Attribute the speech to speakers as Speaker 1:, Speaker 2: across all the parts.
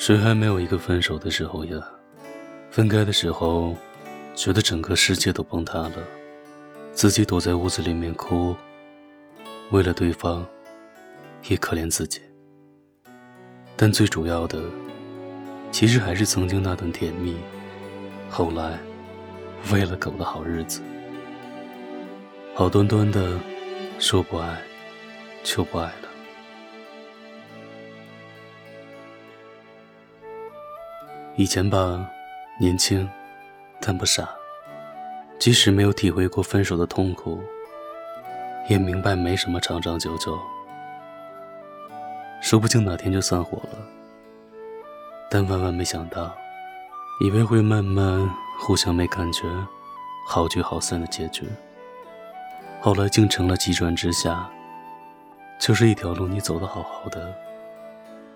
Speaker 1: 谁还没有一个分手的时候呀？分开的时候，觉得整个世界都崩塌了，自己躲在屋子里面哭。为了对方，也可怜自己。但最主要的，其实还是曾经那段甜蜜。后来，为了狗的好日子，好端端的说不爱，就不爱了。以前吧，年轻，但不傻。即使没有体会过分手的痛苦，也明白没什么长长久久，说不定哪天就散伙了。但万万没想到，以为会慢慢互相没感觉，好聚好散的结局，后来竟成了急转直下，就是一条路你走得好好的，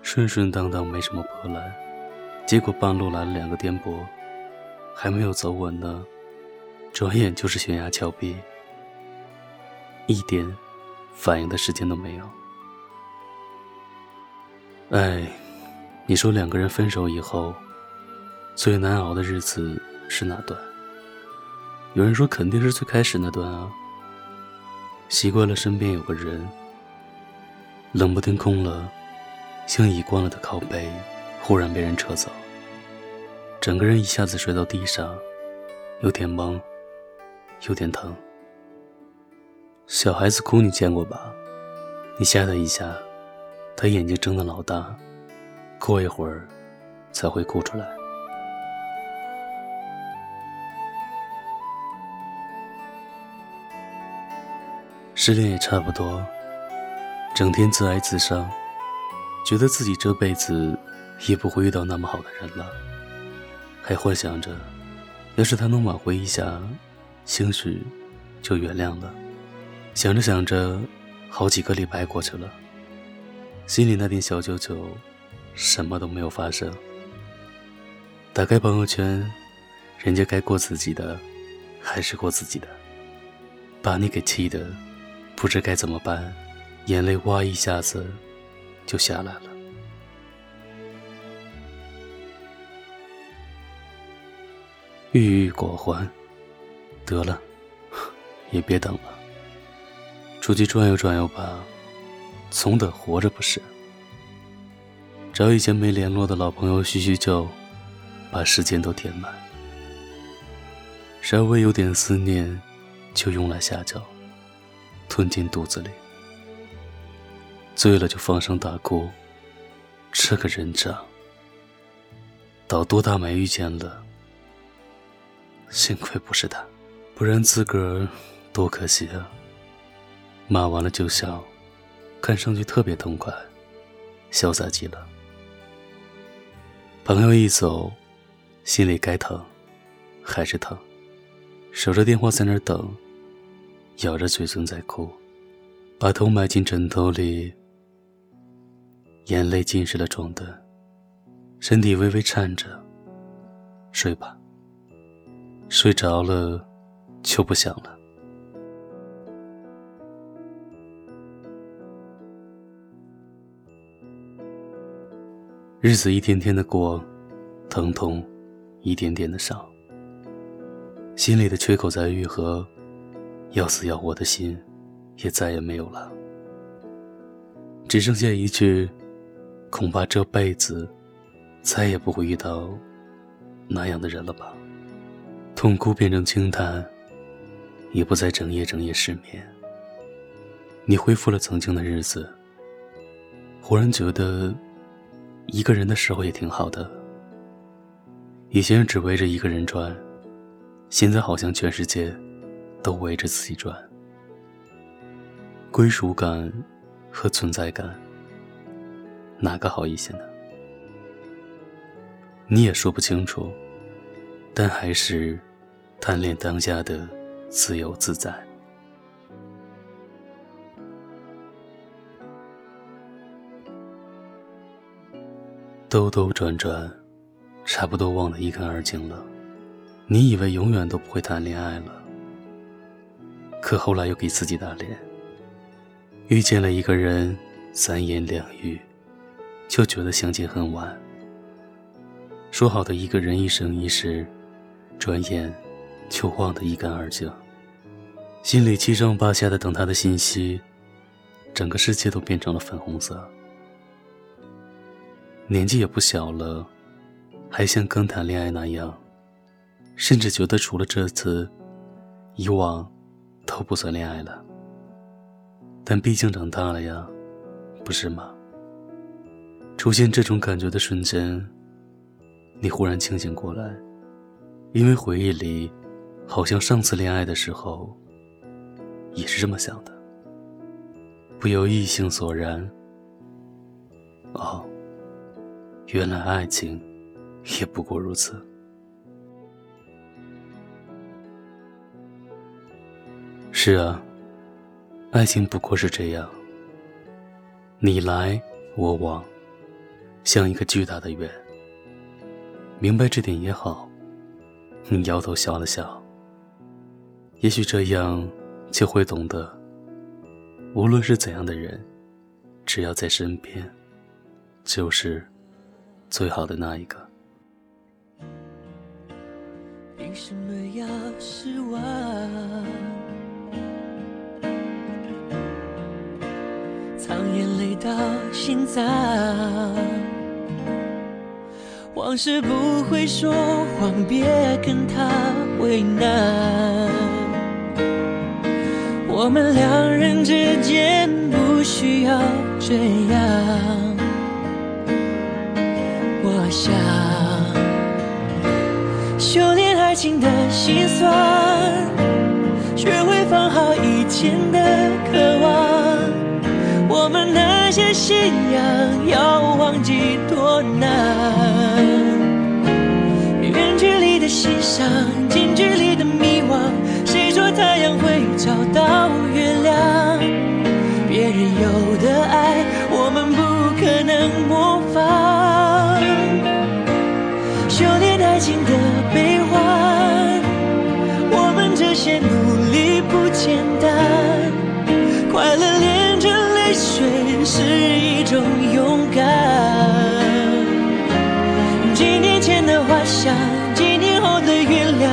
Speaker 1: 顺顺当当，没什么波澜。结果半路来了两个颠簸，还没有走稳呢，转眼就是悬崖峭壁，一点反应的时间都没有。哎，你说两个人分手以后，最难熬的日子是哪段？有人说肯定是最开始那段啊。习惯了身边有个人，冷不丁空了，像已关了的靠背。忽然被人扯走，整个人一下子摔到地上，有点懵，有点疼。小孩子哭你见过吧？你吓他一下，他眼睛睁得老大，过一会儿才会哭出来。失恋也差不多，整天自哀自伤，觉得自己这辈子。也不会遇到那么好的人了，还幻想着，要是他能挽回一下，兴许就原谅了。想着想着，好几个礼拜过去了，心里那点小九九，什么都没有发生。打开朋友圈，人家该过自己的，还是过自己的，把你给气的，不知该怎么办，眼泪哇一下子就下来了。郁郁寡欢，得了，也别等了，出去转悠转悠吧，总得活着不是？找以前没联络的老朋友叙叙旧，把时间都填满。稍微有点思念，就用来下酒，吞进肚子里。醉了就放声大哭，这个人渣，倒多大没遇见了。幸亏不是他，不然自个儿多可惜啊！骂完了就笑，看上去特别痛快，潇洒极了。朋友一走，心里该疼，还是疼。守着电话在那儿等，咬着嘴唇在哭，把头埋进枕头里，眼泪浸湿了床单，身体微微颤着。睡吧。睡着了，就不想了。日子一天天的过，疼痛一点点的少，心里的缺口在愈合，要死要活的心也再也没有了，只剩下一句：恐怕这辈子再也不会遇到那样的人了吧。痛哭变成轻叹，也不再整夜整夜失眠。你恢复了曾经的日子，忽然觉得一个人的时候也挺好的。以前只围着一个人转，现在好像全世界都围着自己转。归属感和存在感，哪个好一些呢？你也说不清楚。但还是贪恋当下的自由自在，兜兜转转，差不多忘得一干二净了。你以为永远都不会谈恋爱了，可后来又给自己打脸。遇见了一个人，三言两语就觉得相见恨晚，说好的一个人一生一世，转眼就忘得一干二净。心里七上八下的等他的信息，整个世界都变成了粉红色。年纪也不小了，还像刚谈恋爱那样，甚至觉得除了这次，以往都不算恋爱了。但毕竟长大了呀，不是吗？出现这种感觉的瞬间，你忽然清醒过来，因为回忆里，好像上次恋爱的时候。也是这么想的，不由异性所然。哦，原来爱情也不过如此。是啊，爱情不过是这样，你来我往，像一个巨大的圆。明白这点也好，你摇头笑了笑。也许这样。就会懂得，无论是怎样的人，只要在身边，就是最好的那一个。
Speaker 2: 凭什么要失望？藏眼泪到心脏，往事不会说谎，别跟他为难。我们两人之间不需要这样，我想修炼爱情的心酸，学会放好以前的渴望。我们那些信仰要忘记多难，远距离的欣赏，近距离是一种勇敢。几年前的花香，几年后的原谅，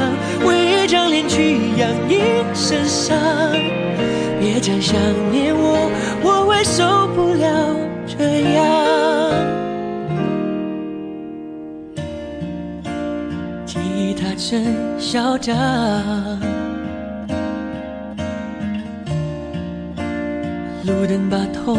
Speaker 2: 为一张脸去。养一身伤，别再想念我，我会受不了这样。吉他真嚣张，路灯把痛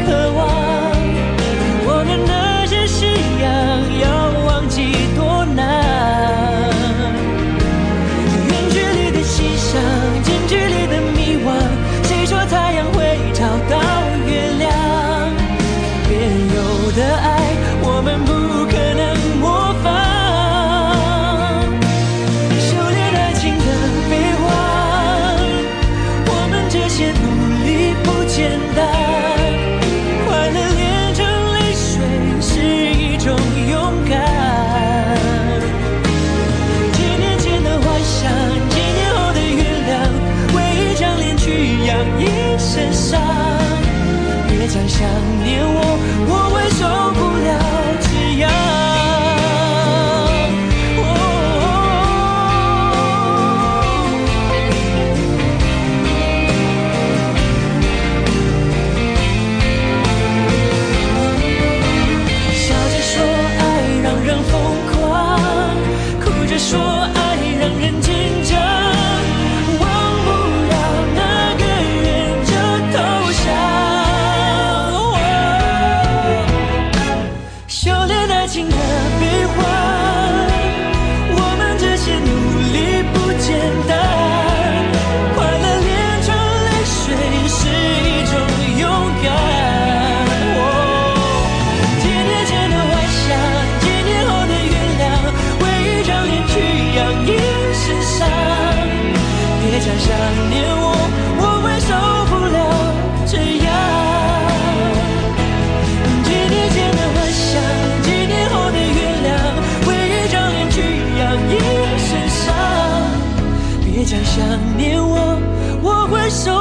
Speaker 2: 成年。再想念我，我会受。